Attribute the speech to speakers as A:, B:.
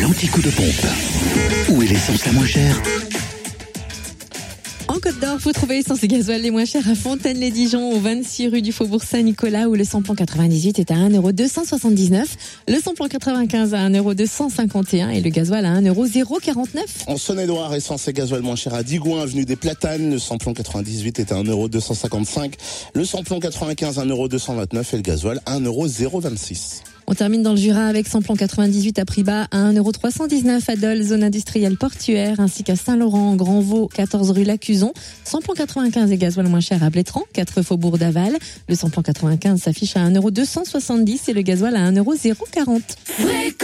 A: l'anti-coup de pompe. Où est l'essence la moins chère
B: En Côte d'Or, vous trouvez essence et gasoil les moins chers à Fontaine-les-Dijon, au 26 rue du Faubourg Saint-Nicolas, où le samplon 99 est à 1,279€, le samplon 95 à 1,251€ et le gasoil à 1,049€.
C: En Saône-et-Loire, essence et gasoil moins cher à Digoin, avenue des Platanes. Le samplon 98 est à 1,255€. Le samplon 95 à 1,229€ et le gasoil à 1,026€.
B: On termine dans le Jura avec samplon 98 à prix bas à 1,319€ à Dole, zone industrielle portuaire, ainsi qu'à Saint-Laurent, Grand-Vaux, 14 rue Lacuzon. Samplon 95 et gasoil moins cher à Blétran, 4 faubourg d'Aval. Le samplon 95 s'affiche à 1,270€ et le gasoil à 1,040€.
D: Fréquence Plus